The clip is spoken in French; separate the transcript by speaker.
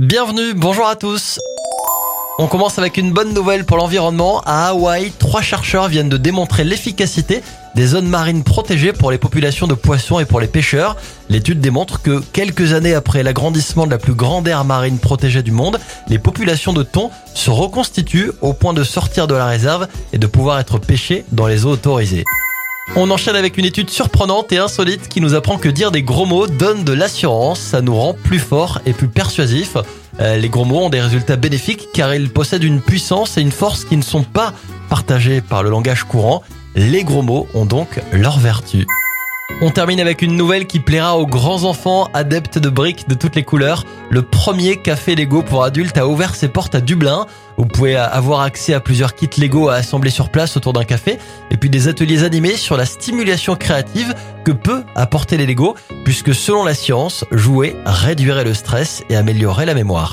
Speaker 1: Bienvenue, bonjour à tous. On commence avec une bonne nouvelle pour l'environnement. À Hawaï, trois chercheurs viennent de démontrer l'efficacité des zones marines protégées pour les populations de poissons et pour les pêcheurs. L'étude démontre que quelques années après l'agrandissement de la plus grande aire marine protégée du monde, les populations de thon se reconstituent au point de sortir de la réserve et de pouvoir être pêchées dans les eaux autorisées. On enchaîne avec une étude surprenante et insolite qui nous apprend que dire des gros mots donne de l'assurance, ça nous rend plus forts et plus persuasifs. Euh, les gros mots ont des résultats bénéfiques car ils possèdent une puissance et une force qui ne sont pas partagées par le langage courant. Les gros mots ont donc leur vertu. On termine avec une nouvelle qui plaira aux grands enfants adeptes de briques de toutes les couleurs. Le premier café Lego pour adultes a ouvert ses portes à Dublin. Vous pouvez avoir accès à plusieurs kits Lego à assembler sur place autour d'un café et puis des ateliers animés sur la stimulation créative que peut apporter les Lego puisque selon la science, jouer réduirait le stress et améliorerait la mémoire.